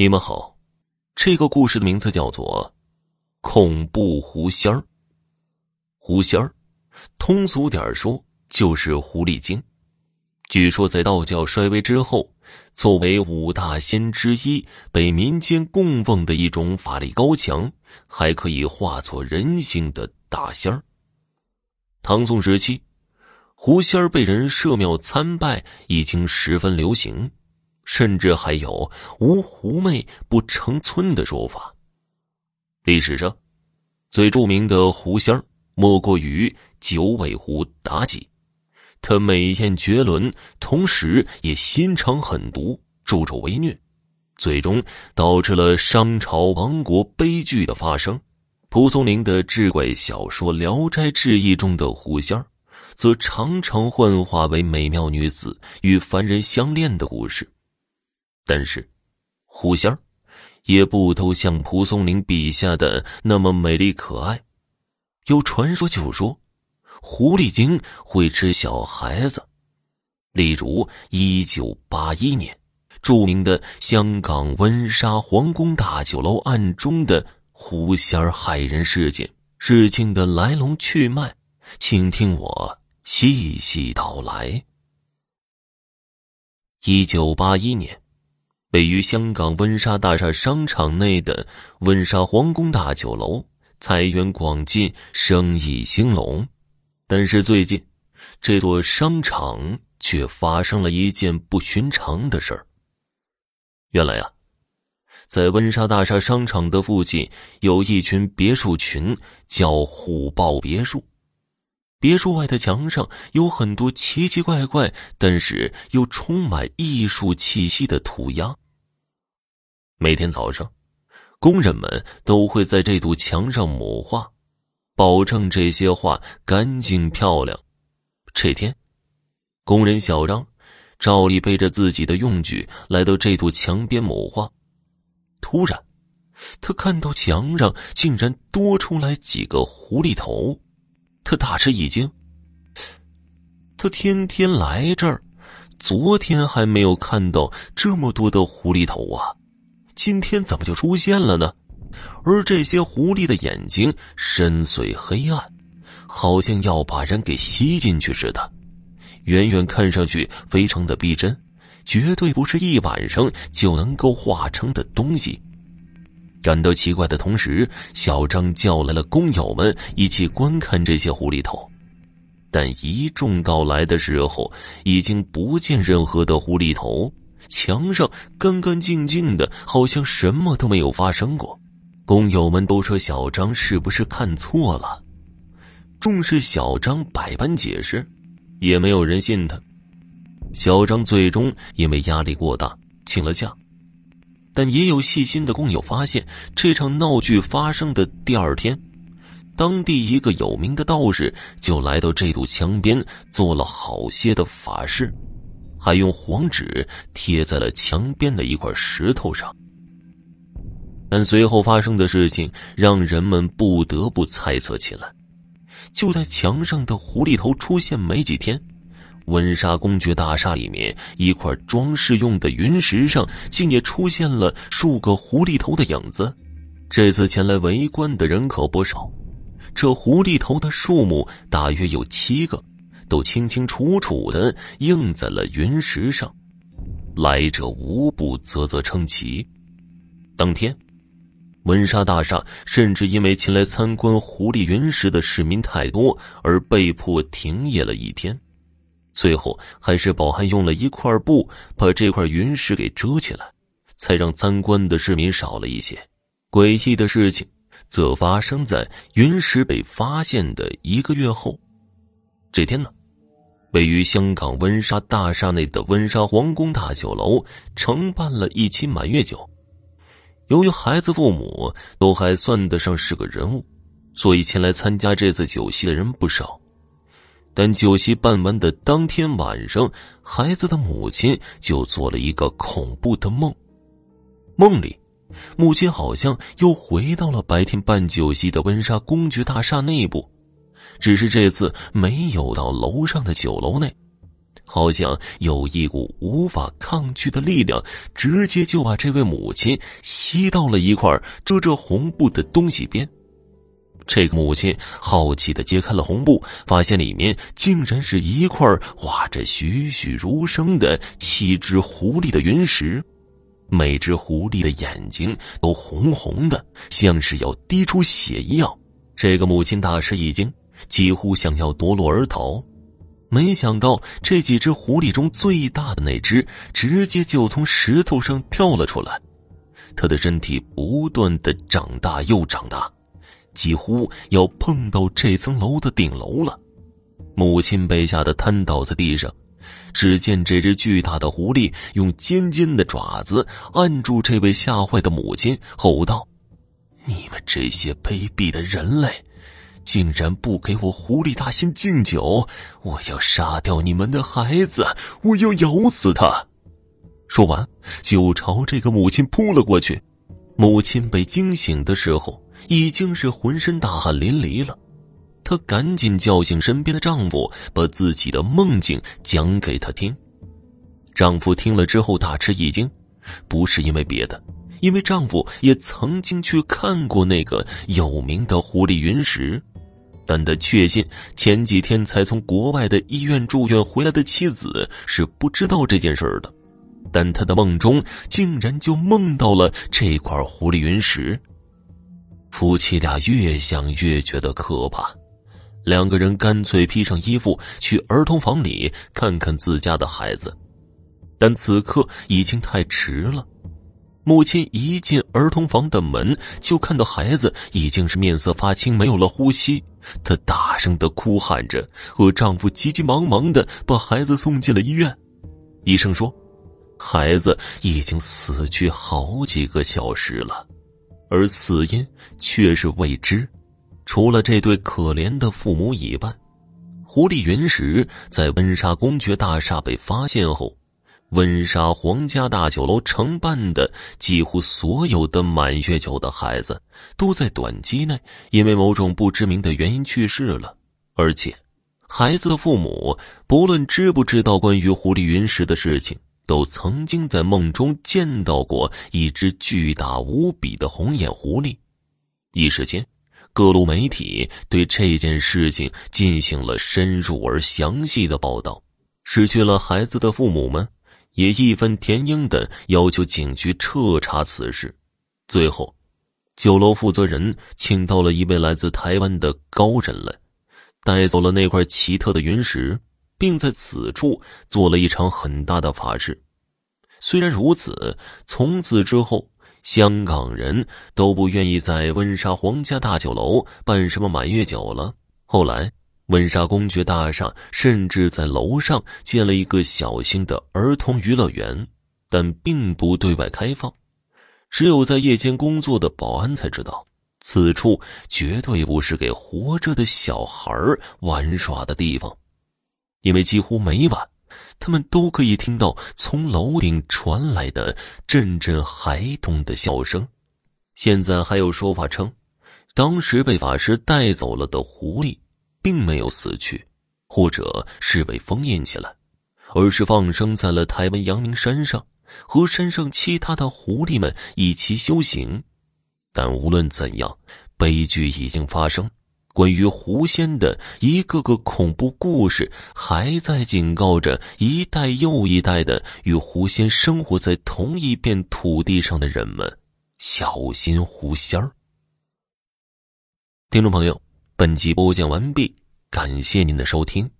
你们好，这个故事的名字叫做《恐怖狐仙儿》。狐仙儿，通俗点说就是狐狸精。据说在道教衰微之后，作为五大仙之一，被民间供奉的一种法力高强，还可以化作人形的大仙儿。唐宋时期，狐仙儿被人设庙参拜，已经十分流行。甚至还有“无狐媚不成村”的说法。历史上，最著名的狐仙儿莫过于九尾狐妲己。她美艳绝伦，同时也心肠狠毒，助纣为虐，最终导致了商朝亡国悲剧的发生。蒲松龄的志怪小说《聊斋志异》中的狐仙儿，则常常幻化为美妙女子与凡人相恋的故事。但是，狐仙儿也不都像蒲松龄笔下的那么美丽可爱。有传说就说，狐狸精会吃小孩子。例如，一九八一年著名的香港温莎皇宫大酒楼案中的狐仙儿害人事件，事情的来龙去脉，请听我细细道来。一九八一年。位于香港温莎大厦商场内的温莎皇宫大酒楼，财源广进，生意兴隆。但是最近，这座商场却发生了一件不寻常的事儿。原来啊，在温莎大厦商场的附近，有一群别墅群，叫虎豹别墅。别墅外的墙上有很多奇奇怪怪，但是又充满艺术气息的涂鸦。每天早上，工人们都会在这堵墙上抹画，保证这些画干净漂亮。这天，工人小张照例背着自己的用具来到这堵墙边抹画。突然，他看到墙上竟然多出来几个狐狸头，他大吃一惊。他天天来这儿，昨天还没有看到这么多的狐狸头啊！今天怎么就出现了呢？而这些狐狸的眼睛深邃黑暗，好像要把人给吸进去似的，远远看上去非常的逼真，绝对不是一晚上就能够化成的东西。感到奇怪的同时，小张叫来了工友们一起观看这些狐狸头，但一众到来的时候，已经不见任何的狐狸头。墙上干干净净的，好像什么都没有发生过。工友们都说小张是不是看错了？重视小张百般解释，也没有人信他。小张最终因为压力过大请了假。但也有细心的工友发现，这场闹剧发生的第二天，当地一个有名的道士就来到这堵墙边做了好些的法事。还用黄纸贴在了墙边的一块石头上，但随后发生的事情让人们不得不猜测起来。就在墙上的狐狸头出现没几天，温莎公爵大厦里面一块装饰用的云石上竟也出现了数个狐狸头的影子。这次前来围观的人可不少，这狐狸头的数目大约有七个。都清清楚楚的映在了云石上，来者无不啧啧称奇。当天，温莎大厦甚至因为前来参观狐狸云石的市民太多，而被迫停业了一天。最后，还是保安用了一块布把这块云石给遮起来，才让参观的市民少了一些。诡异的事情则发生在云石被发现的一个月后。这天呢？位于香港温莎大厦内的温莎皇宫大酒楼承办了一期满月酒。由于孩子父母都还算得上是个人物，所以前来参加这次酒席的人不少。但酒席办完的当天晚上，孩子的母亲就做了一个恐怖的梦。梦里，母亲好像又回到了白天办酒席的温莎公爵大厦内部。只是这次没有到楼上的酒楼内，好像有一股无法抗拒的力量，直接就把这位母亲吸到了一块遮着红布的东西边。这个母亲好奇的揭开了红布，发现里面竟然是一块画着栩栩如生的七只狐狸的云石，每只狐狸的眼睛都红红的，像是要滴出血一样。这个母亲大吃一惊，几乎想要夺路而逃。没想到这几只狐狸中最大的那只，直接就从石头上跳了出来。它的身体不断的长大又长大，几乎要碰到这层楼的顶楼了。母亲被吓得瘫倒在地上。只见这只巨大的狐狸用尖尖的爪子按住这位吓坏的母亲，吼道：“你们这些卑鄙的人类！”竟然不给我狐狸大仙敬酒！我要杀掉你们的孩子！我要咬死他！说完，就朝这个母亲扑了过去。母亲被惊醒的时候，已经是浑身大汗淋漓了。她赶紧叫醒身边的丈夫，把自己的梦境讲给他听。丈夫听了之后大吃一惊，不是因为别的，因为丈夫也曾经去看过那个有名的狐狸云石。但他确信，前几天才从国外的医院住院回来的妻子是不知道这件事的。但他的梦中竟然就梦到了这块狐狸云石。夫妻俩越想越觉得可怕，两个人干脆披上衣服去儿童房里看看自家的孩子。但此刻已经太迟了。母亲一进儿童房的门，就看到孩子已经是面色发青，没有了呼吸。她大声的哭喊着，和丈夫急急忙忙的把孩子送进了医院。医生说，孩子已经死去好几个小时了，而死因却是未知。除了这对可怜的父母以外，狐狸云石在温莎公爵大厦被发现后，温莎皇家大酒楼承办的几乎所有的满月酒的孩子，都在短期内因为某种不知名的原因去世了。而且，孩子的父母不论知不知道关于狐狸云石的事情，都曾经在梦中见到过一只巨大无比的红眼狐狸。一时间，各路媒体对这件事情进行了深入而详细的报道。失去了孩子的父母们。也义愤填膺的要求警局彻查此事。最后，酒楼负责人请到了一位来自台湾的高人来，带走了那块奇特的云石，并在此处做了一场很大的法事。虽然如此，从此之后，香港人都不愿意在温莎皇家大酒楼办什么满月酒了。后来。温莎公爵大厦甚至在楼上建了一个小型的儿童娱乐园，但并不对外开放，只有在夜间工作的保安才知道。此处绝对不是给活着的小孩玩耍的地方，因为几乎每晚，他们都可以听到从楼顶传来的阵阵孩童的笑声。现在还有说法称，当时被法师带走了的狐狸。并没有死去，或者是被封印起来，而是放生在了台湾阳明山上，和山上其他的狐狸们一起修行。但无论怎样，悲剧已经发生。关于狐仙的一个个恐怖故事，还在警告着一代又一代的与狐仙生活在同一片土地上的人们：小心狐仙儿。听众朋友。本集播讲完毕，感谢您的收听。